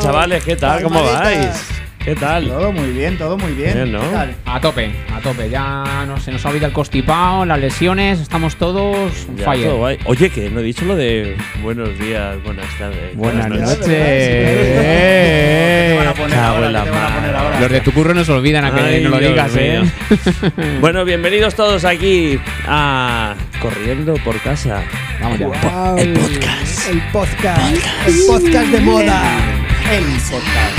chavales? ¿Qué pasa, chavales? ¿Qué tal? ¿Cómo vais? ¿Qué tal? Todo muy bien, todo muy bien. Bien, ¿no? ¿Qué tal? A tope, a tope. Ya no se nos ha olvidado el constipado, las lesiones, estamos todos Ya, fire. todo guay. Oye, que no he dicho lo de buenos días, buenas tardes. Buenas noches. noches. ¿Qué te van a poner Cago ahora? en la ¿Qué te van a poner mar. ahora? Los de tu curro no se olvidan a que Ay, no lo Dios digas, ¿eh? bueno, bienvenidos todos aquí a Corriendo por Casa. Vamos ya. Wow, el podcast. El podcast. El podcast de moda. El podcast.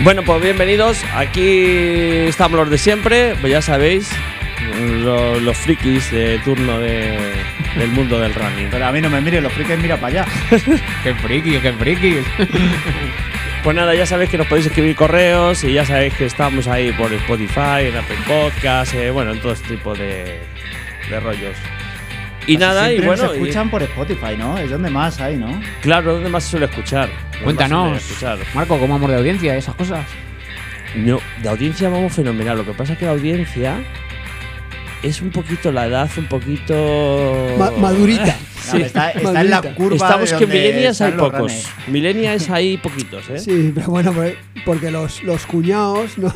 Bueno, pues bienvenidos. Aquí estamos los de siempre, pues ya sabéis, lo- los, frikis de turno de- del mundo del running. Pero a mí no me mire, los frikis mira para allá. Qué friki, qué friki. Pues nada, ya sabéis que nos podéis escribir correos y ya sabéis que estamos ahí por Spotify, en Apple Podcast, eh, bueno, en todo este tipo de, de rollos. Y nada, y bueno, y- escuchan por Spotify, ¿no? Es donde más hay, ¿no? claro, ¿dónde más se suele escuchar? ¿Dónde más se Cuéntanos, suele escuchar? Marco, ¿cómo amor de audiencia esas cosas? No, de audiencia vamos fenomenal. Lo que pasa es que la audiencia es un poquito la edad, un poquito. Ma- madurita. Sí. No, está, está en la curva. Estamos de que millennials hay pocos. Millennials hay poquitos, ¿eh? Sí, pero bueno, por- porque los, los cuñados no.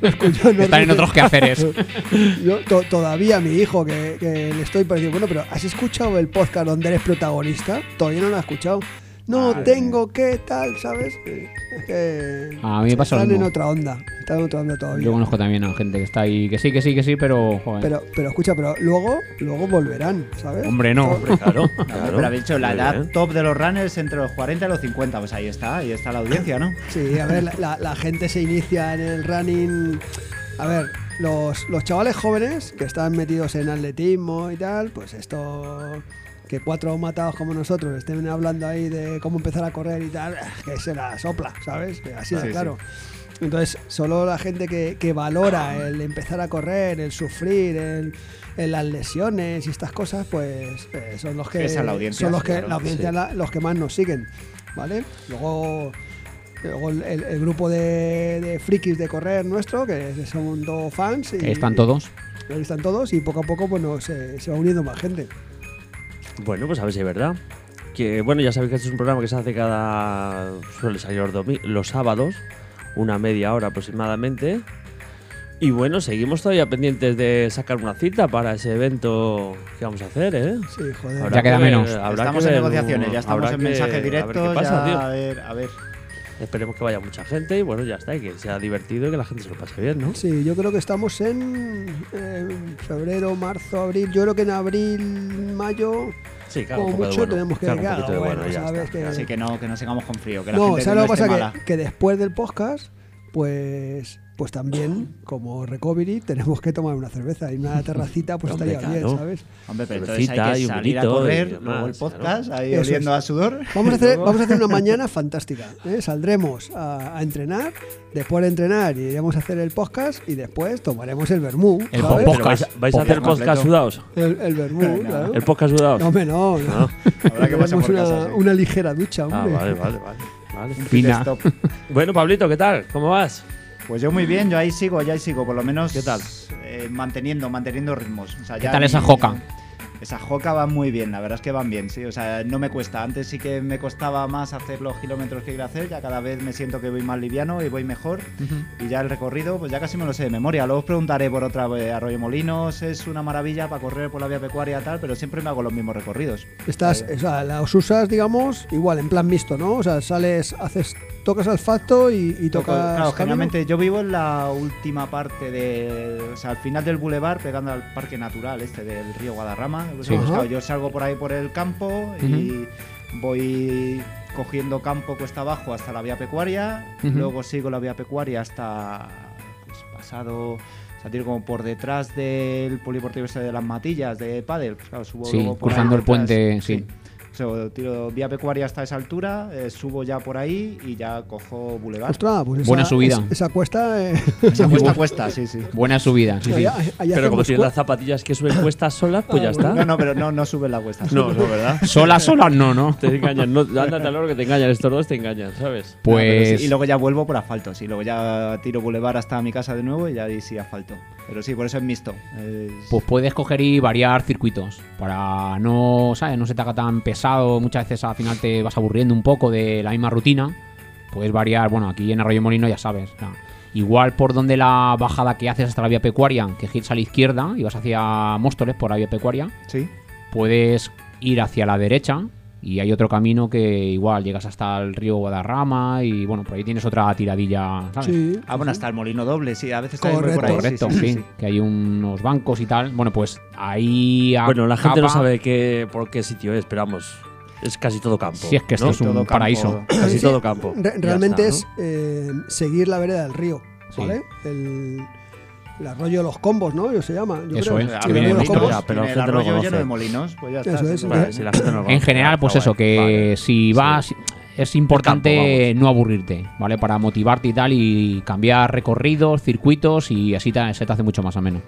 Los cuñados no Están en otros quehaceres. Yo, to- todavía mi hijo, que, que le estoy pareciendo, bueno, pero ¿has escuchado el podcast donde eres protagonista? Todavía no lo has escuchado. No, Ah, tengo que tal, ¿sabes? Es que. A mí me pasa lo Están en otra onda. Están en otra onda todavía. Yo conozco también a gente que está ahí, que sí, que sí, que sí, pero. Joder. Pero, pero escucha, pero luego, luego volverán, ¿sabes? Hombre, no. Hombre, claro. Pero habéis dicho, la edad top de los runners entre los 40 y los 50. Pues ahí está, ahí está la audiencia, ¿no? Sí, a ver, la, la- la gente se inicia en el running. A ver, los, los chavales jóvenes que están metidos en atletismo y tal, pues esto. Que cuatro matados como nosotros estén hablando ahí de cómo empezar a correr y tal, que se la sopla, ¿sabes? Así de Sí, claro. Entonces, solo la gente que, que valora el empezar a correr, el sufrir, el, el las lesiones y estas cosas, pues eh, son los que Esa es la audiencia, son los sí, que claro. la audiencia Sí. la- los que más nos siguen, ¿vale? Luego Luego el, el- grupo de, de frikis de correr nuestro, que son dos fans. Y, están todos. Ahí están todos y poco a poco bueno, se, se va uniendo más gente. Bueno, pues a ver si es verdad. Que bueno, ya sabéis que este es un programa que se hace cada. suele salir los, domi- los sábados, una media hora aproximadamente. Y bueno, seguimos todavía pendientes de sacar una cita para ese evento que vamos a hacer, ¿eh? Sí, joder. Habrá Ya queda que menos. estamos que en negociaciones, ya estamos en que- mensaje a ver directo. qué pasa, ya, tío. A ver, a ver. Esperemos que vaya mucha gente y bueno, ya está, y que sea divertido y que la gente se lo pase bien, ¿no? Sí, yo creo que estamos en, eh, febrero, marzo, abril. Yo creo que en abril, mayo, Sí, claro, como mucho, bueno, tenemos que claro, de bueno, bueno, sabes que- Así que no, que no sigamos con frío. Que la no, gente ¿sabes no lo que pasa? que después del podcast, pues, pues también, como recovery, tenemos que tomar una cerveza y una terracita, pues Hombre, estaría bien, claro. ¿sabes? Hombre, pero entonces Cervecita hay y que un salir a correr, demás, luego el podcast, claro. ahí Eso oliendo es. a sudor. Vamos a hacer, vamos a hacer una mañana fantástica. ¿eh? Saldremos a, a entrenar, después de entrenar iremos a hacer el podcast y después tomaremos el vermú. El ¿sabes? podcast. Pero vais, a- vais a hacer Podcast sudados. El, el vermú, No. claro. El podcast sudados. No, hombre, no. no. No. Habrá que pasar por una, casa, sí. una ligera ducha, Ah, hombre. vale, vale, vale. vale. Stop. Bueno, Pablito, ¿qué tal? ¿Cómo vas? Pues yo muy bien, yo ahí sigo, yo ahí sigo, por lo menos. ¿Qué tal? eh, manteniendo, manteniendo ritmos. O sea, ¿Qué ya tal ni- esa joca? Esa joca va muy bien, la verdad es que van bien, sí. O sea, no me cuesta. Antes sí que me costaba más hacer los kilómetros que quiero hacer, ya cada vez me siento que voy más liviano y voy mejor. Y ya el recorrido, pues ya casi me lo sé de memoria. Luego os preguntaré por otra vez. Arroyo Molinos es una maravilla para correr por la vía pecuaria y tal, pero siempre me hago los mismos recorridos. Estás, o sea, las usas, digamos, igual, en plan mixto, ¿no? O sea, sales, haces, tocas asfalto y, y Toco- tocas. claro, camino. generalmente yo vivo en la última parte de. O sea, al final del bulevar, pegando al parque natural este del río Guadarrama. Pues, Sí. claro, yo salgo por ahí por el campo y voy cogiendo campo cuesta abajo hasta la vía pecuaria. Ujú. Luego sigo la vía pecuaria hasta. Pues pasado. O sea, tiro como por detrás del polideportivo este de las matillas de. Pues, claro, subo Sí, luego por ahí cruzando el por detrás. puente, sí. So, tiro vía pecuaria hasta esa altura, eh, subo ya por ahí y ya cojo Boulevard. Ostras, pues esa, Buena subida. es- esa cuesta. eh, Esa cuesta cuesta, sí, sí. Buena subida, sí, sí. allá- allá Pero como hacemos tienes las zapatillas que suben cuestas solas, pues ya está. No, no, pero no, no sube la cuesta. No, no, ¿verdad? Sola, sola, no, no. Te engañan. No, ándate oro que te engañan. Estos dos te engañan, ¿sabes? No, pero Pues sí, y luego ya vuelvo por asfalto, sí. Luego ya tiro Boulevard hasta mi casa de nuevo y ya ahí sí asfalto. Pero sí, por eso es mixto. Es- Pues puedes coger y variar circuitos para no, ¿sabes? No se te haga tan Muchas veces al final te vas aburriendo un poco de la misma rutina. Puedes variar, bueno, aquí en Arroyo Molino ya sabes. igual por donde la bajada que haces hasta la vía pecuaria, que giras a la izquierda y vas hacia Móstoles por la vía pecuaria, Sí. puedes ir hacia la derecha y hay otro camino que igual llegas hasta el río Guadarrama y bueno, por ahí tienes otra tiradilla, ¿sabes? Sí, Ah, bueno, hasta el molino doble, sí. A veces Correcto. por ahí. Correcto, sí, sí, sí, sí. que hay unos bancos y tal. Bueno, pues ahí Bueno, la gente no sabe qué, por qué sitio es, pero vamos, es casi todo campo. Si es que esto ¿no? es un Todo campo. paraíso. Casi Sí, todo campo. Re- realmente está, es eh, seguir la vereda del río, Sí. ¿vale? El, el arroyo de los combos, ¿no? Yo se llama. Yo Eso creo. es, de los bonito, combos. ya, pero la Tiene el gente no arroyo conoce. lleno de molinos, pues ya Eso está. es, sí, Vale, sí. si la gente no lo En general, pues eso, que Vale. si vas, es importante campo, no aburrirte, ¿vale? Para motivarte y tal y cambiar recorridos, circuitos y así te- se te hace mucho más ameno.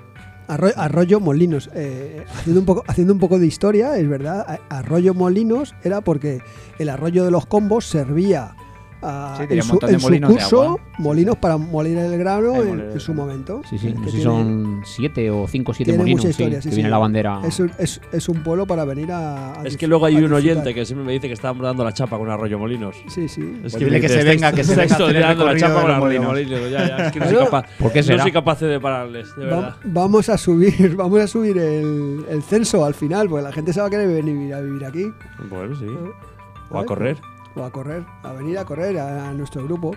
Arroyo, Arroyo Molinos. eh, haciendo, un poco, haciendo un poco de historia, es verdad. Arroyo Molinos era porque el arroyo de los combos servía a, Sí, tenía en un su, de en su molinos de curso agua. molinos para moler el grano en, moler en su momento. Sí, sí, Que no sé si tiene- son siete o cinco o siete tiene molinos, mucha sí, historia, que sí, viene sí. la bandera. Es un, es, es un pueblo para venir a. a Es que luego hay un disfrutar. oyente que siempre me dice que estamos dando la chapa con Arroyo Molinos. Sí, sí. Es Pues dile que se venga, que se venga estáis dando la chapa con Arroyo molinos. Molinos. Ya, ya, es que no soy capaz. ¿por qué No soy capaz de pararles, de Va- verdad. vamos a subir, vamos a subir el, el censo al final, porque la gente se va a querer venir a vivir aquí. Bueno, sí. O a correr. O a correr, a venir a correr a, a nuestro grupo.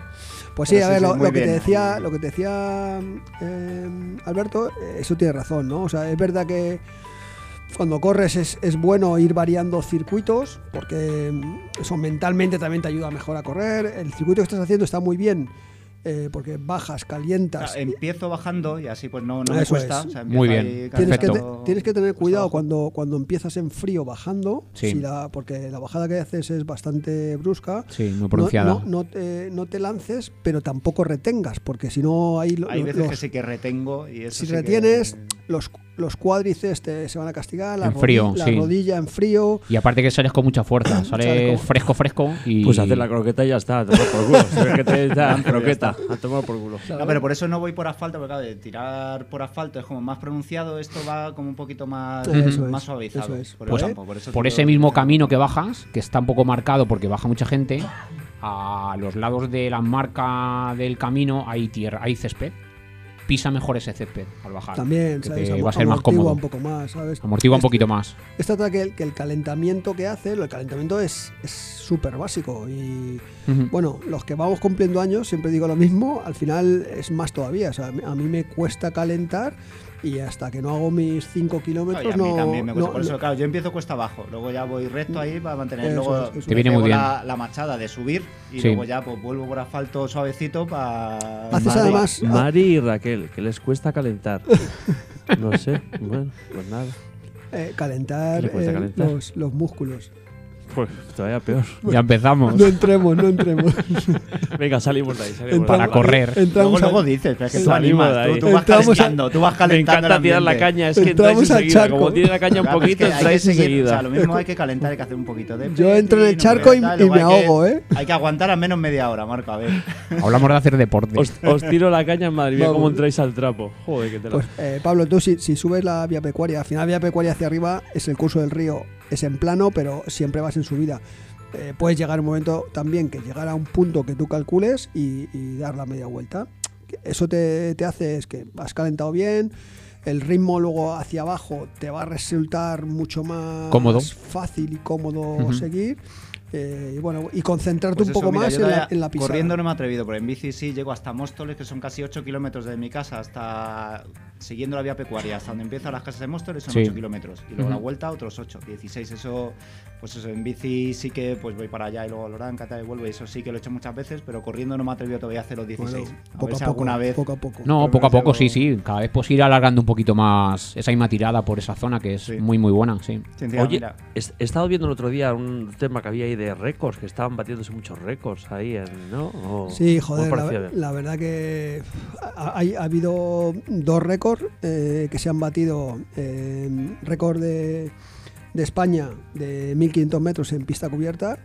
Pues sí, Pero a ver, sí, lo, que te decía, lo que te decía eh, Alberto, eh, eso tiene razón, ¿no? O sea, es verdad que cuando corres es, es bueno ir variando circuitos, porque eso mentalmente también te ayuda mejor a correr. El circuito que estás haciendo está muy bien, eh, porque bajas, O calientas. sea, empiezo bajando y así pues no, no me cuesta. es. o sea, Muy bien. Tienes que, te- tienes que tener cuidado cuando, cuando empiezas en frío bajando, Sí. si la- porque la bajada que haces es bastante brusca. Sí, muy No, pronunciada. no, no te, no te lances, pero tampoco retengas, porque si no hay, Hay veces los- que sí que retengo y eso si sí que- retienes los, los cuádriceps te, se van a castigar, la, En frío, rodi- la sí. rodilla en frío. Y aparte que sales con mucha fuerza, Sales sales con- fresco, fresco y... Pues hacer la croqueta y ya está, a tomar por culo. Si ves que te dan croqueta, a tomar por culo. No, pero por eso no voy por asfalto, porque claro, de tirar por asfalto es como más pronunciado, esto va como un poquito más, Eso más es, suavizado. eso es. Por, Pues el campo, por, eso por tiro- ese mismo camino que bajas, que está un poco marcado porque baja mucha gente, a los lados de la marca del camino hay tierra, hay césped. Pisa mejor ese césped al bajar. También, ¿sabes? te va a ser más amortigua cómodo. un poco más, ¿sabes? Amortigua un Este- poquito más. Esta trata que el, que el calentamiento que hace, el calentamiento es es súper básico y Bueno, los que vamos cumpliendo años, siempre digo lo mismo, al final es más todavía, o sea, a mí me cuesta calentar y hasta que no hago mis 5 No, y kilómetros a mí no... también me cuesta. no- por eso, no- claro, yo empiezo cuesta abajo, luego ya voy recto ahí para mantener. Eso luego es, eso. Te viene muy bien. La, la machada de subir y Sí. luego ya pues vuelvo por asfalto suavecito para. Haces además... Mari y Raquel, que les cuesta calentar. No sé, bueno, pues nada. eh, calentar, ¿Qué le cuesta eh, calentar? Los, los músculos. Pues todavía peor. Ya empezamos. No entremos, no entremos. Venga, salimos de ahí. Salimos Entramos- Para de ahí. correr. Luego, Entramos, a- luego dices, pero es que tú animas, tú, tú vas Entramos a- calentando, tú vas Me calentando. encanta el tirar la caña, es que entráis Entramos al enseguida. charco. Como tiene la caña un Claro, es poquito, que entráis enseguida. O sea, lo mismo hay que calentar, hay que hacer un poquito de. Yo entro en el charco y- luego me ahogo, ¿eh? Hay que aguantar al menos media hora, Marco, a ver. Hablamos de hacer deporte. Os, os tiro la caña en Madrid, cómo entráis al trapo. Joder, que te la... Pues eh, Pablo, tú si, si subes la vía pecuaria, al final vía pecuaria hacia arriba es el curso del río, es en plano, pero siempre vas en subida. Eh, puedes llegar un momento también que llegar a un punto que tú calcules y, y dar la media vuelta. Eso te, te hace es que has calentado bien, el ritmo luego hacia abajo te va a resultar mucho más Cómodo. fácil y cómodo seguir. eh, y bueno, y concentrarte Pues un eso, poco mira, más en la, en la pisada. Corriendo no me he atrevido, pero en bici sí llego hasta Móstoles, que son casi 8 kilómetros de mi casa hasta siguiendo la vía pecuaria hasta donde empiezan las casas de Móstoles son Sí. 8 kilómetros. Y luego la Ujú. vuelta otros 8, 16. Eso, pues eso, en bici sí que pues voy para allá y luego a Loranca tal, y vuelvo. Y eso sí que lo he hecho muchas veces, pero corriendo no me he atrevido todavía a hacer los 16. Bueno, a poco ver si a poco, alguna vez. poco a poco. No, poco a poco, sí, hago- sí. Cada vez pues ir alargando un poquito más esa misma tirada por esa zona que es Sí. muy, muy buena, sí. Oye, mira, he estado viendo el otro día un tema que había ahí de récords, que estaban batiéndose muchos récords ahí, en, ¿no? O- Sí, ¿o joder, la, la verdad que ha, hay- ha habido dos récords eh, que se han batido. eh, récord de, de España de 1500 metros en pista cubierta,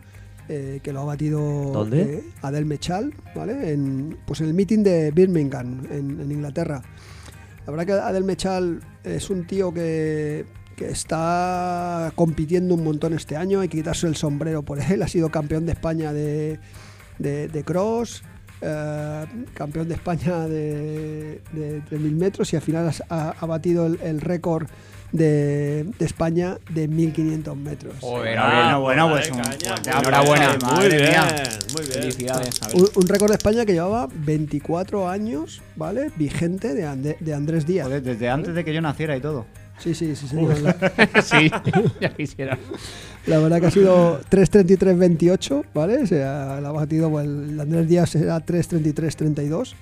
eh, que lo ha batido ¿Dónde? eh, Adel Mechal, ¿vale? En, pues en el meeting de Birmingham, en, en Inglaterra. La verdad que Adel Mechal es un tío que, que está compitiendo un montón este año, hay que quitarse el sombrero por él, ha sido campeón de España de, de, de cross, eh, campeón de España de, de 3.000 metros y al final ha, ha batido el, el récord de, de España de 1.500 metros. Joder, Ah, bueno, bueno, pues enhorabuena. Muy bien, mía. muy bien. Felicidades. Un, un récord de España que llevaba 24 años, ¿vale? Vigente de, Ande- de Andrés Díaz. Joder, desde antes de que yo naciera y todo. Sí, sí, sí, señor. Sí, ya quisiera. la verdad que ha sido 3.33.28, ¿vale? Se ha, la ha batido, pues, el Andrés Díaz era 3.33.32.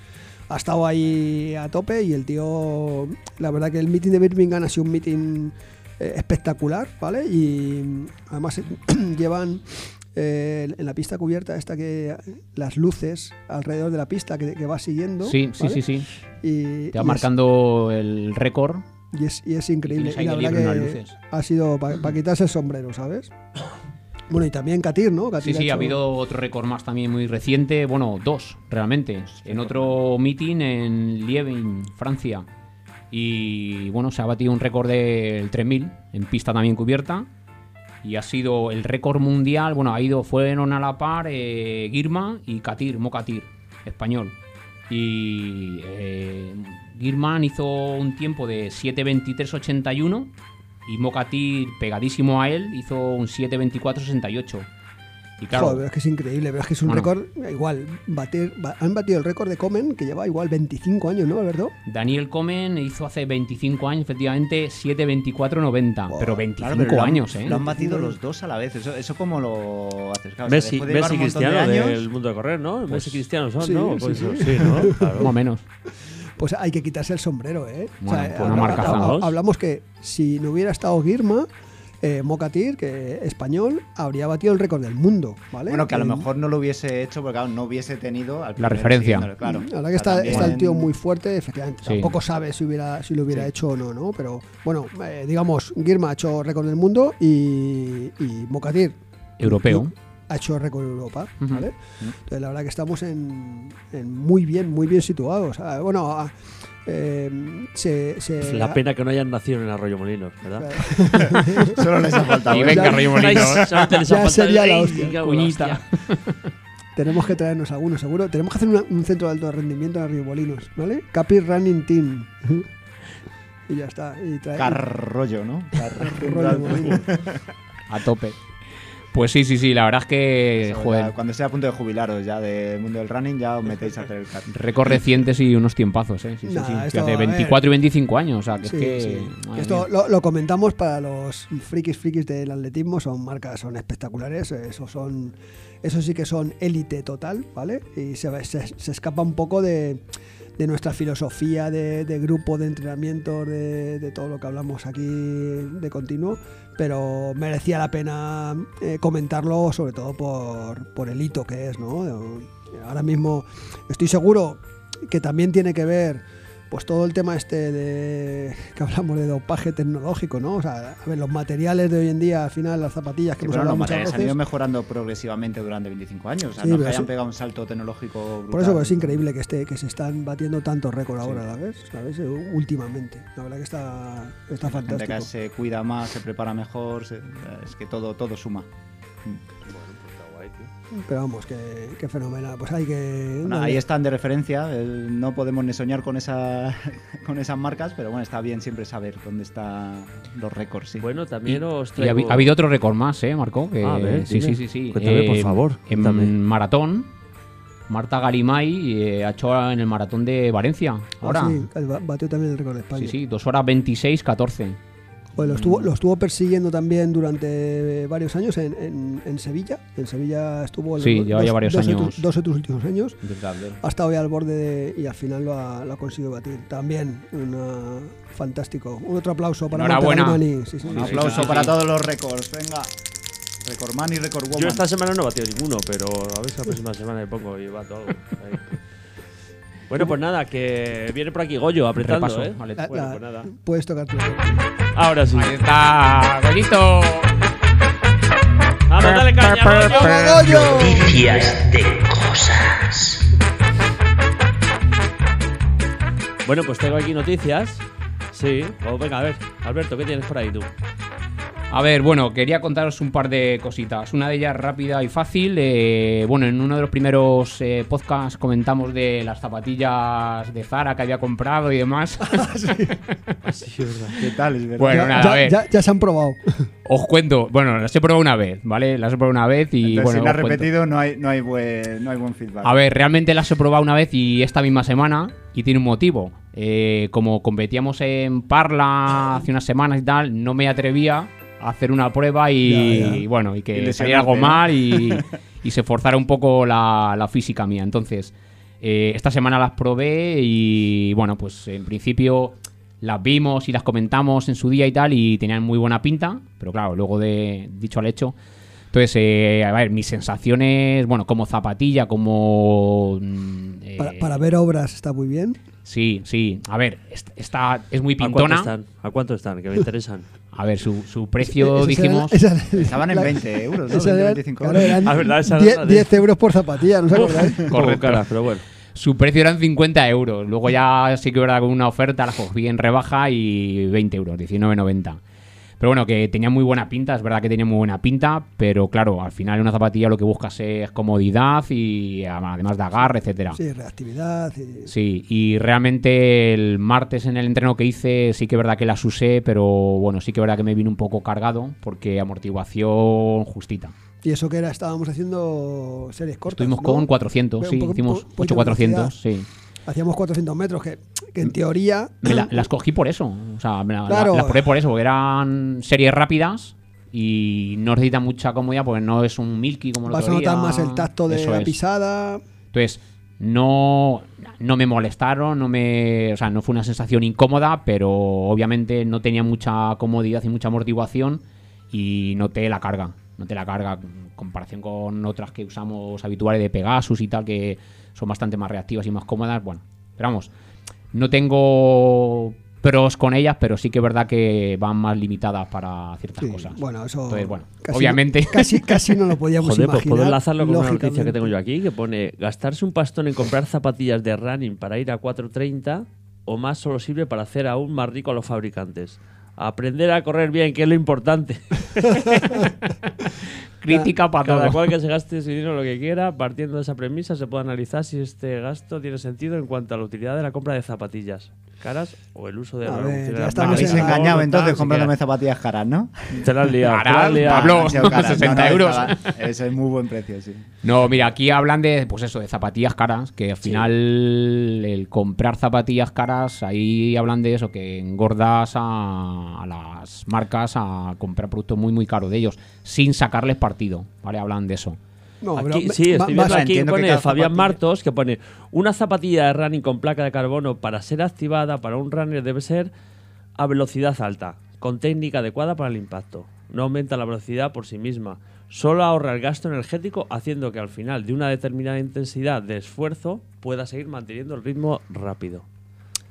Ha estado ahí a tope y el tío, la verdad que el meeting de Birmingham ha sido un meeting eh, espectacular, ¿vale? Y además llevan eh, en la pista cubierta esta que las luces alrededor de la pista que, que va siguiendo. Sí, sí, ¿vale? sí, sí. Y, Te va y es- marcando el récord. Y es, y es increíble. Y la verdad que ha sido para quitarse el sombrero, ¿sabes? Bueno, y también Katir, ¿no? Sí, Katir sí, ha hecho- habido otro récord más también muy reciente. Bueno, dos, realmente. En otro meeting en Lievin, Francia. Y bueno, se ha batido un récord del 3000 en pista también cubierta. Y ha sido el récord mundial. Bueno, ha ido, fueron a la par eh, Girma y Katir, Mokatir, español. Y eh, Girman hizo un tiempo de 7.23.81 y Mokatir, pegadísimo a él, hizo un 7.24.68. Y claro, Joder, es que es increíble, pero es que es un Bueno. récord igual. Bater, ba- han batido el récord de Comen, que lleva igual 25 años, ¿no, Alberto? Daniel Comen hizo hace 25 años, efectivamente, 7.24.90. Wow, pero 25 Claro, pero lo han- años, ¿eh? Lo han batido los dos a la vez. Eso, eso como lo haces. Claro, o sea, Messi, de Messi montón de Cristiano años, del mundo de correr, ¿no? Messi Cristiano son, sí, ¿no? sí, Pues sí. eso, sí, ¿no? Claro. Más o menos. Pues hay que quitarse el sombrero, ¿eh? Bueno, pues una habla- marcaza, habla- ¿no? hablamos que si no hubiera estado Girma, eh, Mokatir, que español, habría batido el récord del mundo, ¿vale? Bueno, que a lo En- mejor no lo hubiese hecho porque claro, no hubiese tenido al primero referencia. Claro. La verdad que O sea, está, está el tío muy fuerte, efectivamente. Sí. Tampoco sabe si hubiera si lo hubiera Sí. hecho o no, ¿no? Pero bueno, eh, digamos, Girma ha hecho récord del mundo y, y Mokatir Europeo. Ha hecho récord de Europa. ¿vale? Entonces la verdad que estamos en, en muy bien, muy bien situados. Ah, bueno, ah, eh, se, se- Pues la pena que no hayan nacido en Arroyo Molinos, ¿verdad? Solo les ha faltado. Y venga, Ya- Rayo Molino. Solamente les ha Ya faltado sería la hostia. en. Tenemos que traernos algunos, seguro. Tenemos que hacer una- un centro de alto rendimiento en Arribolinos, ¿vale? Capi Running Team. y ya está. Y trae- Carrollo, ¿no? rollo molino. A tope. Pues sí, sí, sí, la verdad es que, Eso, joder, ya Cuando sea a punto de jubilaros ya del mundo del running, ya os metéis a hacer el car. récord recientes y unos tiempazos, ¿eh? Sí, sí, Nah, sí. esto, Fíjate, a ver. 24 y 25 años, o sea, que Sí, es que... Esto lo, lo comentamos para los frikis frikis del atletismo, son marcas, son espectaculares, eso son, eso sí que son élite total, ¿vale? Y se, se- se escapa un poco de, de nuestra filosofía de, grupo, de entrenamiento, de, de todo lo que hablamos aquí de continuo, pero merecía la pena eh, comentarlo, sobre todo por, por el hito que es, ¿no? Ahora mismo estoy seguro que también tiene que ver pues todo el tema este de que hablamos de dopaje tecnológico, ¿no? O sea, a ver, los materiales de hoy en día, al final las zapatillas que Sí, hemos pero los hablado muchas materiales han ido mejorando progresivamente durante 25 años. O sea, Sí, no que hayan sí. pegado un salto tecnológico brutal. Por eso pues, es increíble que esté, que se están batiendo tantos récords ahora, ¿sabes? ¿sabes? Últimamente. La verdad que está, está La gente que fantástico. se cuida más, se prepara mejor, se- es que todo, todo suma. Pero vamos, que, que fenomenal. Pues hay que. Bueno, ahí están de referencia, no podemos ni soñar con, esa, con esas marcas, pero bueno, está bien siempre saber dónde están los récords. Sí. Bueno, también Y ha, traigo... habi- ha habido otro récord más, ¿eh, Marco? Que- A ver, sí, sí, sí, sí. Cuéntame, por Eh, favor, En cuéntame. maratón, Marta Garimay eh, ha hecho en el maratón de Valencia. Ahora. Ah, sí, batió también el récord de España. Sí, sí, 2 horas 26, 14. Pues lo estuvo, lo estuvo persiguiendo también durante varios años en, en- en Sevilla. En Sevilla estuvo Sí, lleva ya varios dos, años. dos de tus últimos años. Hasta hoy al borde de- y al final lo ha, lo ha conseguido batir. También una, fantástico. Un otro aplauso para. Garimani. Sí, sí, Un sí. aplauso sí, para todos los récords. Venga. Record man y record woman. Yo esta semana no he batido ninguno, pero a ver si la próxima semana me pongo y bato algo. Ahí. Bueno, pues nada, que viene por aquí Goyo apretando, Repaso, ¿eh? vale. La- Bueno, la- pues nada. Puedes tocar tú. Ahora sí. Ahí está, Goyito. ¡Vamos, dale caña, Goyo! ¡Vamos, Goyo! Noticias de cosas. Bueno, pues tengo aquí noticias. Sí, oh, venga, a ver, Alberto, ¿qué tienes por ahí tú? A ver, bueno, quería contaros un par de cositas. Una de ellas rápida y fácil. eh, bueno, en uno de los primeros eh, podcasts comentamos de las zapatillas de Zara que había comprado y demás. Sí, es verdad. ¿Qué tal? Es verdad. Bueno, ya, nada, ya- a ver. ya- ya se han probado. Os cuento, bueno, las he probado una vez, ¿vale? Las he probado una vez y Entonces, bueno. si la has os cuento. repetido, no hay, no, hay buen, no hay buen feedback. A ver, realmente las he probado una vez y esta misma semana y tiene un motivo. Eh, como competíamos en Parla hace unas semanas y tal, no me atrevía hacer una prueba y, Ya, ya. y bueno, y que saliera algo mal y, y se forzara un poco la, la física mía. Entonces, eh, esta semana las probé y bueno, pues en principio las vimos y las comentamos en su día y tal y tenían muy buena pinta, pero claro, luego de dicho al hecho. Entonces, eh, a ver, mis sensaciones, bueno, como zapatilla, como... mm, eh, Para, para ver obras está muy bien. Sí, sí. A ver, est- esta es muy ¿A cuánto pintona. están? ¿A cuánto están? Que me interesan. A ver, su, su precio, Esa- dijimos... esa- Estaban en la- 20 euros, ¿no? esa 20, era- 25 claro, euros. eran Ah, verdad, esa 10, era de- 10 euros por zapatilla, ¿no os acordáis? Correcto. cara, pero bueno. Su precio eran 50 euros. Luego ya sí que verdad con una oferta la cogí en rebaja y 20 euros, 19,90. Pero bueno, que tenía muy buena pinta, es verdad que tenía muy buena pinta, pero claro, al final en una zapatilla lo que buscas es comodidad y además de agarre, etcétera. Sí, reactividad. y- Sí, y realmente el martes en el entreno que hice sí que es verdad que las usé, pero bueno, sí que es verdad que me vino un poco cargado porque amortiguación justita. Y eso que era, estábamos haciendo series cortas. Estuvimos ¿no? con 400, Un sí, hicimos po- poquito 8400, velocidad. sí. Hacíamos 400 metros, que, que en teoría. Me la- las cogí por eso, o sea, me la- la- Claro. las probé por eso, porque eran series rápidas y no necesita mucha comodidad porque no es un milky como el Vas a notar más el tacto de Eso la es. pisada. Entonces, no, no me molestaron, no me, o sea, no fue una sensación incómoda, pero obviamente no tenía mucha comodidad y mucha amortiguación y noté la carga, noté la carga en comparación con otras que usamos habituales de Pegasus y tal, que son bastante más reactivas y más cómodas. Bueno, pero vamos, no tengo pros con ellas, pero sí que es verdad que van más limitadas para ciertas Sí, cosas. bueno, eso. Entonces, bueno, casi- obviamente. Casi, casi no lo podíamos Joder, pues imaginar. puedo enlazarlo con una noticia que tengo yo aquí que pone gastarse un pastón en comprar zapatillas de running para ir a 4.30 o más solo sirve para hacer aún más rico a los fabricantes. Aprender a correr bien, que es lo importante. Crítica para Cada todo. cual que se gaste ese dinero lo que quiera, partiendo de esa premisa se puede analizar si este gasto tiene sentido en cuanto a la utilidad de la compra de zapatillas caras o el uso de la ver, ya Me habéis engañado tal, entonces si comprándome zapatillas caras, ¿no? Te la has liado. te la has Caras, liado. Pablo. Han sido caras. 60 No, no, euros. es muy buen precio, sí. No, mira, aquí hablan de, pues eso, de zapatillas caras, que al final el comprar zapatillas caras, ahí hablan de eso, que engordas a, a las marcas a comprar productos muy, muy caros de ellos, sin sacarles partido, ¿vale? Hablan de eso. No, Aquí, sí, estoy viendo aquí que pone Fabián zapatilla- Martos que pone una zapatilla de running con placa de carbono para ser activada para un runner debe ser a velocidad alta, con técnica adecuada para el impacto. No aumenta la velocidad por sí misma, solo ahorra el gasto energético haciendo que al final de una determinada intensidad de esfuerzo pueda seguir manteniendo el ritmo rápido.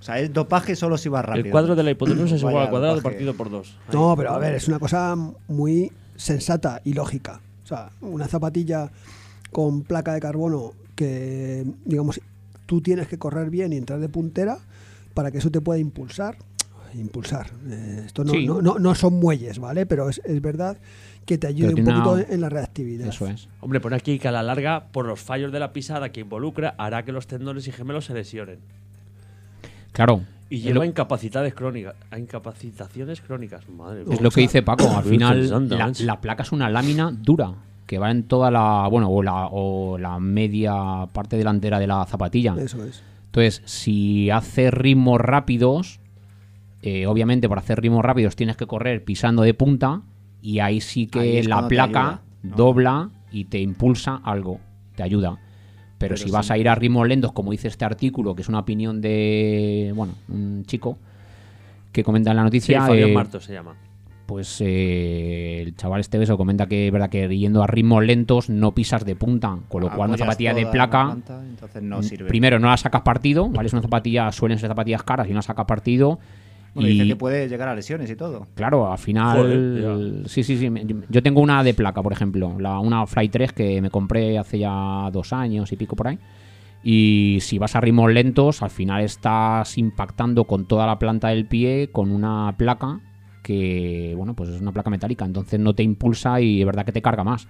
O sea, el dopaje solo si va rápido. El cuadro de la hipotenusa es igual al cuadrado dopaje. partido por dos. Ahí. No, pero a ver, es una cosa muy sensata y lógica. O sea, una zapatilla con placa de carbono que, digamos, tú tienes que correr bien y entrar de puntera para que eso te pueda impulsar. Impulsar. Eh, esto no, Sí. no, no- no son muelles, ¿vale? Pero es, es verdad que te ayude un poquito en la reactividad. Eso es. Hombre, pone aquí que a la larga, por los fallos de la pisada que involucra, hará que los tendones y gemelos se lesionen. Claro. Y es lleva a incapacidades crónicas, a incapacitaciones crónicas. Madre mía. es lo que dice Paco. Al final, la, placa es una lámina dura. que va en toda la, bueno, o la, o la media parte delantera de la zapatilla. Eso es. Entonces, si haces ritmos rápidos, eh, obviamente para hacer ritmos rápidos tienes que correr pisando de punta y ahí sí que la placa dobla y te impulsa algo, te ayuda. Pero, Pero si vas a ir a ritmos lentos, como dice este artículo, que es una opinión de, bueno, un chico que comenta en la Sí, noticia, Fabián eh, Marto se llama. pues eh, el chaval este beso comenta que es verdad que yendo a ritmos lentos no pisas de punta, con lo cual una zapatilla de placa planta, entonces no sirve. Primero, no la sacas partido, ¿vale? Es una zapatilla, suelen ser zapatillas caras y no la sacas partido. Bueno, y dice que puede llegar a lesiones y todo. claro, al final. Joder, sí, sí, sí. Yo tengo una de placa, por ejemplo, la, una Fly 3 que me compré hace ya dos años y pico por ahí. Y si vas a ritmos lentos, al final estás impactando con toda la planta del pie con una placa que, bueno, pues es una placa metálica, entonces no te impulsa y es verdad que te carga más.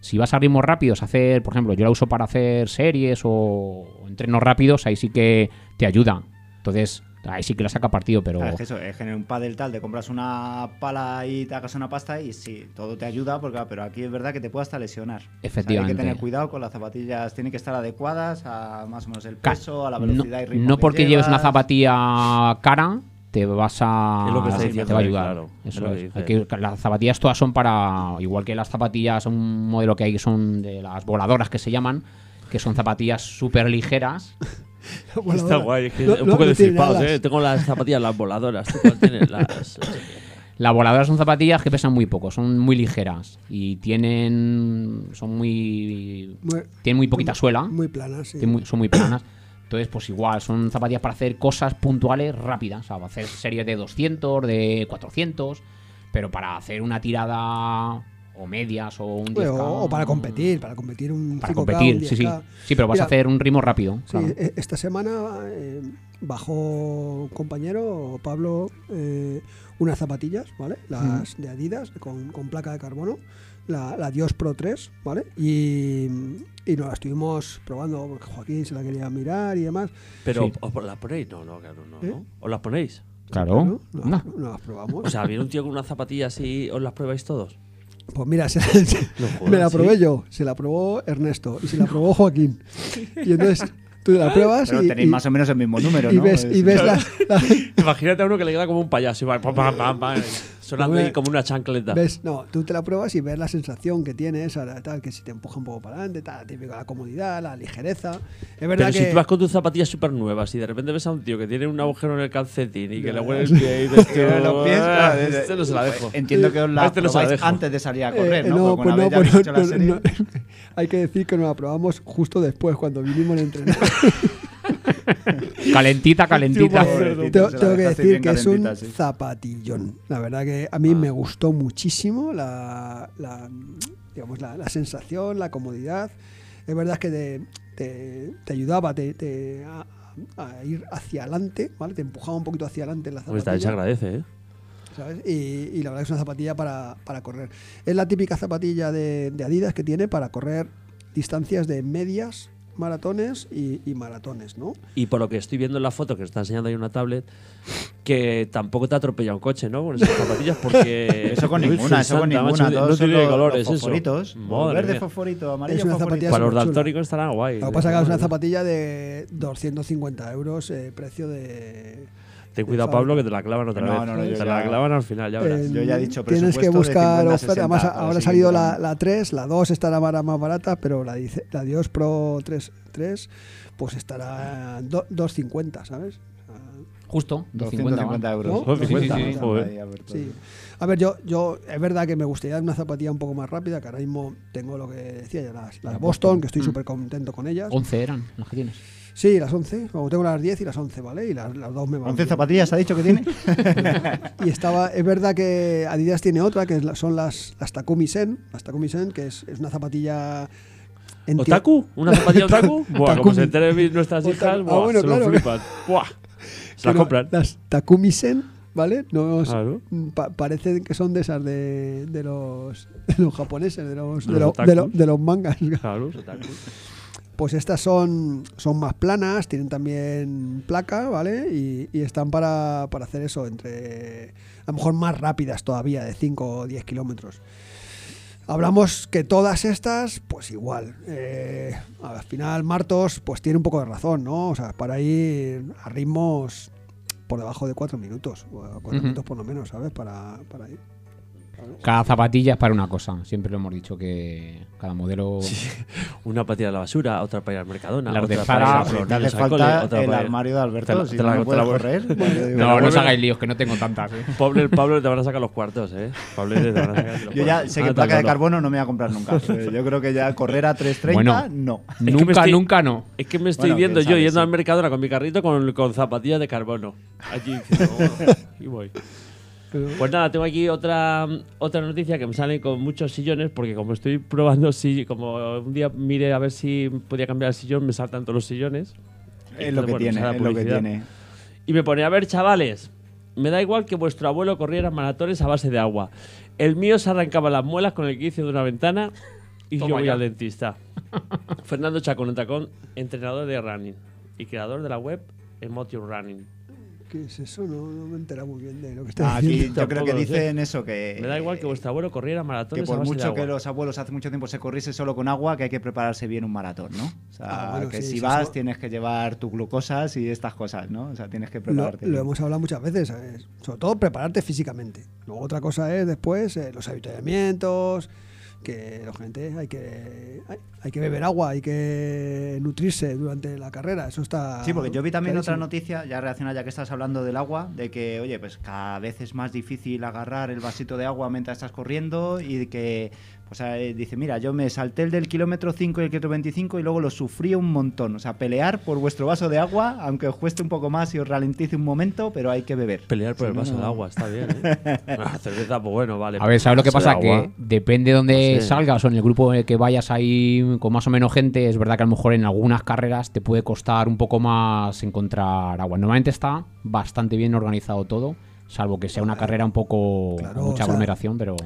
Si vas a ritmos rápidos, hacer, por ejemplo, yo la uso para hacer series o entrenos rápidos, ahí sí que te ayuda. Entonces, ahí sí que la saca partido, pero Claro, es que eso, es en un pádel tal, te compras una pala y te hagas una pasta y sí, todo te ayuda, porque, pero aquí es verdad que te puede hasta lesionar. O sea, hay Efectivamente. que tener cuidado con las zapatillas, tienen que estar adecuadas a más o menos el peso, a la no, velocidad y ritmo. no que porque lleves una zapatilla cara te vas a Es lo que está te diciendo va a ayudar claro, es Eso lo que es. dice Hay que- las zapatillas todas son para igual que las zapatillas un modelo que hay que son de las voladoras que se llaman que son zapatillas súper ligeras Está guay, es que un poco no de tiene flipados, alas. ¿eh? Tengo las zapatillas, las voladoras. ¿Tú cuál tienes? Las... las voladoras son zapatillas que pesan muy poco son muy ligeras y tienen son muy Muy- tienen muy poquita suela Muy planas, sí. muy- son muy planas. Entonces, pues igual, son zapatillas para hacer cosas puntuales rápidas. O sea, para hacer series de 200, de 400, pero para hacer una tirada o medias o un 10K. Bueno, o, o para competir, para competir un Para 5K, competir, un sí, sí. 10K. Sí, pero vas Mira, a hacer un ritmo rápido. Sí, claro. e- esta semana eh, bajó un compañero, Pablo, eh, unas zapatillas, ¿vale? Las de Adidas con, con placa de carbono, la, la Dios Pro 3, ¿vale? Y, y nos la estuvimos probando porque Joaquín se la quería mirar y demás. Pero, Sí. ¿os las ponéis? No, no, claro, no. ¿Eh? ¿no? ¿Os las ponéis? Claro. ¿no? Anda. nos las probamos. O sea, viene un tío con una zapatilla así, ¿os las pruebáis todos? Pues mira, se- se- No jodas, me la ¿sí? probé yo, se la probó Ernesto y se la probó Joaquín. Y entonces tú la pruebas Pero y, tenéis y- más o menos el mismo número, y ¿no? ves, y Es- ves las- Imagínate a uno que le queda como un payaso y va pam, pam, pam, pam, sonando ahí como una chancleta. ves, no, tú te la pruebas y ves la sensación que tienes, ahora, tal, que si te empuja un poco para adelante, tal, típico, la comodidad, la ligereza. Es verdad Pero que si tú vas con tus zapatillas súper nuevas y de repente ves a un tío que tiene un agujero en el calcetín y que le huele el pie y dices, los pies, "Ah, claro, este no se la dejo. Entiendo que os la este la probáis dejo. antes de salir a Eh, correr, eh, ¿no? Pues una no, vez ya pues habéis no, la no, serie- no. hay que decir que nos la probamos justo después, cuando vinimos a entrenar. Calentita, calentita. Tengo, se que decir que es un sí. zapatillón. La verdad que a mí me gustó muchísimo la, la, digamos, la, la sensación, la comodidad. Es verdad que te, te- te ayudaba te, te- a, a ir hacia adelante, ¿vale? Te empujaba un poquito hacia adelante la Pues también se zapatilla. agradece, ¿eh? ¿sabes? Y, y la verdad que es una zapatilla para, para correr. Es la típica zapatilla de, de Adidas que tiene para correr distancias de medias, maratones y, y maratones, ¿no? Y por lo que estoy viendo en la foto que está enseñando ahí una tablet, que tampoco te atropella un coche, ¿no? Con esas zapatillas, porque. Eso con ninguna, eso con ninguna. macho, todos no tiene los- colores, los eso. fosforitos. Madre Verde mía. fosforito, amarillo Es una fosforito. zapatilla Para los daltónicos estará guay. Lo que pasa es que es una zapatilla de 250 euros, eh, precio de... Ten cuidado, Pablo, que te la clavan otra No, vez. no, no, yo te la ya- clavan al final, ya verás. Eh, Yo ya he dicho Tienes que buscar 50, oferta. Además, 60 para ahora ha salido la, la 3, la 2 estará más barata, pero la, dice- la Dios Pro 3, 3 pues estará do- 250, ¿sabes? Justo, 250. 250 ¿vale? euros. ¿No? 250, Sí, sí, sí. a ver, todo. Sí. A ver, yo, yo es verdad que me gustaría una zapatilla un poco más rápida, que ahora mismo tengo lo que decía ya, las, las La Boston, Boston. que estoy Mm. súper contento con ellas. 11 eran las que tienes. Sí, las 11, como tengo las 10 y las 11, ¿vale? Y las, las dos me van 11 bien. zapatillas ha dicho que tiene. Y estaba, es verdad que Adidas tiene otra, que es la- son las, las Takumi Sen, las Takumi Sen, que es, es una zapatilla... ¿Otaku? ¿Una zapatilla otaku? Buah, como se enteren nuestras hijas, Ah, buah, bueno, se claro. lo flipan. Buah. Se la Pero compran. Las Takumi Sen, ¿vale? No os- Claro. pa- parecen que son de esas de, de los, de los japoneses, de los, De de, los lo- de lo- otakus. de los mangas. Claro. Pues estas son, son más planas, tienen también placa, ¿vale? Y, y están para, para hacer eso, entre a lo mejor más rápidas todavía, de 5 o 10 kilómetros. Hablamos que todas estas, pues igual. eh, al final, Martos, pues tiene un poco de razón, ¿no? O sea, para ir a ritmos por debajo de cuatro minutos, o a cuatro Ujú. minutos por lo menos, ¿sabes? Para, para ir. Cada zapatilla es para una cosa. Siempre lo hemos dicho que cada modelo. Una para tirar a la basura, otra para ir al Mercadona, Las de otra Zara, para ir a hace falta el para armario de Alberto. Te la- si te la- no te puedes la- correr. pues No, no os hagáis líos, que no tengo tantas. ¿eh? Pablo, Pablo te van a sacar los cuartos, ¿eh? Pablo te van a sacar los Yo ya sé Ah, que no, placa de no. carbono no me voy a comprar nunca. Yo creo que ya correr a 330, Bueno. no. Nunca, estoy- nunca no. Es que me estoy Bueno, viendo yo sabe, yendo sí. al Mercadona con mi carrito con, con zapatillas de carbono. Allí "Oh", y voy. Pues nada, tengo aquí otra, otra noticia que me sale con muchos sillones, porque como estoy probando, si, como un día mire a ver si podía cambiar el sillón, me saltan todos los sillones. Es lo que Bueno, tiene, es lo que tiene. Y me pone, a ver, chavales, me da igual que vuestro abuelo corriera maratones a base de agua. El mío se arrancaba las muelas con el quicio de una ventana y Toma yo voy ya. al dentista. Fernando Chacón entrenador de running y creador de la web Emotion Running. ¿Qué es eso? No, no me he enterado muy bien de lo que está Ah, Aquí diciendo. yo creo que dicen eso, que... Me da igual que vuestro abuelo corriera que maratones a por de mucho agua. que los abuelos hace mucho tiempo se corriese solo con agua, que hay que prepararse bien un maratón, ¿no? O sea, Ah, bueno, que sí, si vas eso- tienes que llevar tus glucosas y estas cosas, ¿no? O sea, tienes que prepararte. lo hemos hablado muchas veces, ¿sabes? sobre todo prepararte físicamente. Luego otra cosa es después eh, los avituallamientos, que la gente hay que hay, hay que beber agua, hay que nutrirse durante la carrera, eso está Sí, porque yo vi también otra noticia, ya relacionada ya que estás hablando del agua, de que, oye, pues cada vez es más difícil agarrar el vasito de agua mientras estás corriendo y de que, pues eh, dice, mira, yo me salté el del kilómetro 5 y el kilómetro 25 y luego lo sufrí un montón. O sea, pelear por vuestro vaso de agua, aunque os cueste un poco más y os ralentice un momento, pero hay que beber. Pelear por Si el no, vaso no- de agua, está bien. ¿eh? Ah, cerveza, pues bueno, vale. A ver, ¿sabes lo que de pasa? Que depende de dónde No sé. salgas o en el grupo en el que vayas ahí con más o menos gente, es verdad que a lo mejor en algunas carreras te puede costar un poco más encontrar agua. Normalmente está bastante bien organizado todo, salvo que sea una carrera un poco Claro, con mucha o sea, aglomeración, pero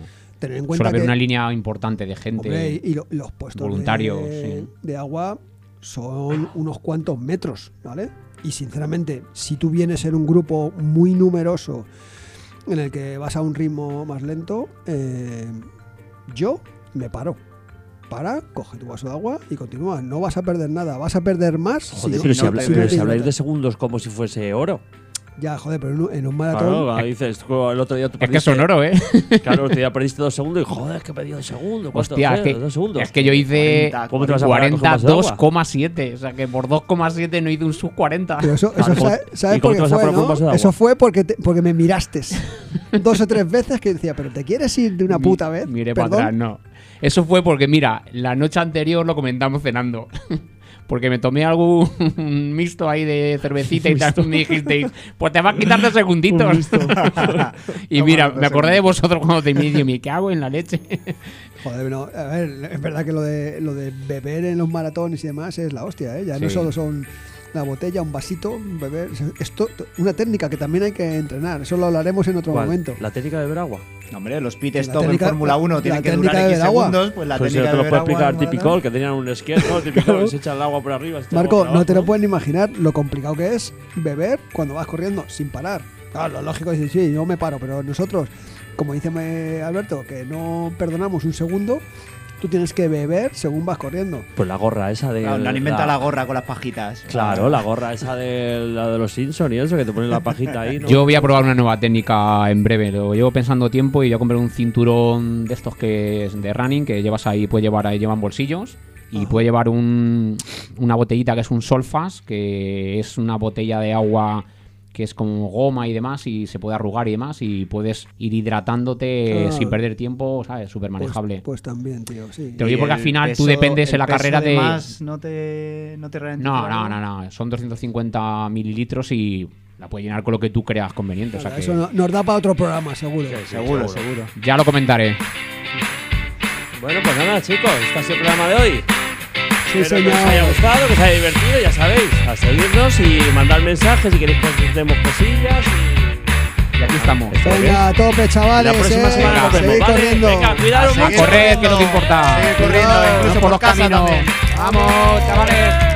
Tener en suele cuenta haber que una línea importante de gente. hombre, y, y lo- los puestos voluntarios, de, sí. de agua son unos cuantos metros, ¿vale? Y sinceramente, si tú vienes en un grupo muy numeroso en el que vas a un ritmo más lento, eh, yo me paro. Para, coge tu vaso de agua y continúa. No vas a perder nada. Vas a perder más. Joder, si pero, no- si, no habla- pero si habláis de segundos como si fuese oro. Ya, joder, pero en un, maratón. Claro, dices, "Jo, el otro día tú Es que perdiste- son oro, ¿eh? Claro, el otro día perdiste dos segundos y joder, es que he perdido dos segundos. ¿Cuánto Hostia, es que, dos segundos. es que yo hice 40, ¿Cómo te vas a parar con un vaso de agua? 42,7. O sea que por 2,7 no hice un sub 40. Pero eso, eso Claro, ¿cómo- sabe- y ¿sabes cómo por qué fue, no? Eso fue porque, te- porque me miraste dos o tres veces que decía, pero ¿te quieres ir de una puta vez? Perdón. para atrás, no. Eso fue porque, mira, la noche anterior lo comentamos cenando. Porque me tomé algún mixto ahí de cervecita y tal. y Me dijisteis, pues te va a quitar dos segunditos. y mira, me acordé de vosotros cuando te y me cago en la leche. Joder, no, a ver, es verdad que lo de, lo de beber en los maratones y demás es la hostia, ¿eh? Ya no solo son la botella, un vasito, un beber. Esto, una técnica que también hay que entrenar. Eso lo hablaremos en otro ¿Cuál? momento. La técnica de beber agua. No, hombre, los pit stop en Fórmula 1 la tienen que durar X beber agua. segundos, pues la Pues técnica eso te lo puede beber explicar Típico, ¿no? que tenían un esquema, ¿no? Típico, que se echan el agua por arriba. echa Marco, no te lo pueden imaginar lo complicado que es beber cuando vas corriendo sin parar. Claro, lo lógico es decir, sí, yo me paro, pero nosotros, como dice eh, Alberto, que no perdonamos un segundo, tú tienes que beber según vas corriendo. Pues la gorra esa de. Claro, no han inventado la gorra con las pajitas. Claro, la gorra esa de, la de los Simpsons y eso, que te ponen la pajita ahí. ¿no? Yo voy a probar una nueva técnica en breve. Lo llevo pensando tiempo y voy a comprar un cinturón de estos que es de running, que llevas ahí, puede llevar ahí, llevan bolsillos. Y Ajá. puede llevar un, una botellita que es un Solfas, que es una botella de agua que es como goma y demás, y se puede arrugar y demás, y puedes ir hidratándote Ah. sin perder tiempo, ¿sabes? Súper manejable. Pues, pues también, tío, sí. Te lo digo Y porque al final tú dependes en la carrera de... más no te, no te No, no, no, no, son 250 mililitros y la puedes llenar con lo que tú creas conveniente. o sea que Eso no- nos da para otro programa, seguro. Seguro, seguro. Ya lo comentaré. Bueno, pues nada, chicos, este ha sido el programa de hoy. Sí, Espero que os haya señor. gustado, que os haya divertido, ya sabéis. A seguirnos y mandar mensajes si queréis que os demos cosillas. Y aquí estamos. Venga, a tope, chavales. La próxima eh. semana nos vemos, corriendo. Venga, cuidaros A mucho. seguir correr, que lo que importa. Sigue corriendo, Cuidado, incluso por por los caminos. también. Vamos, chavales.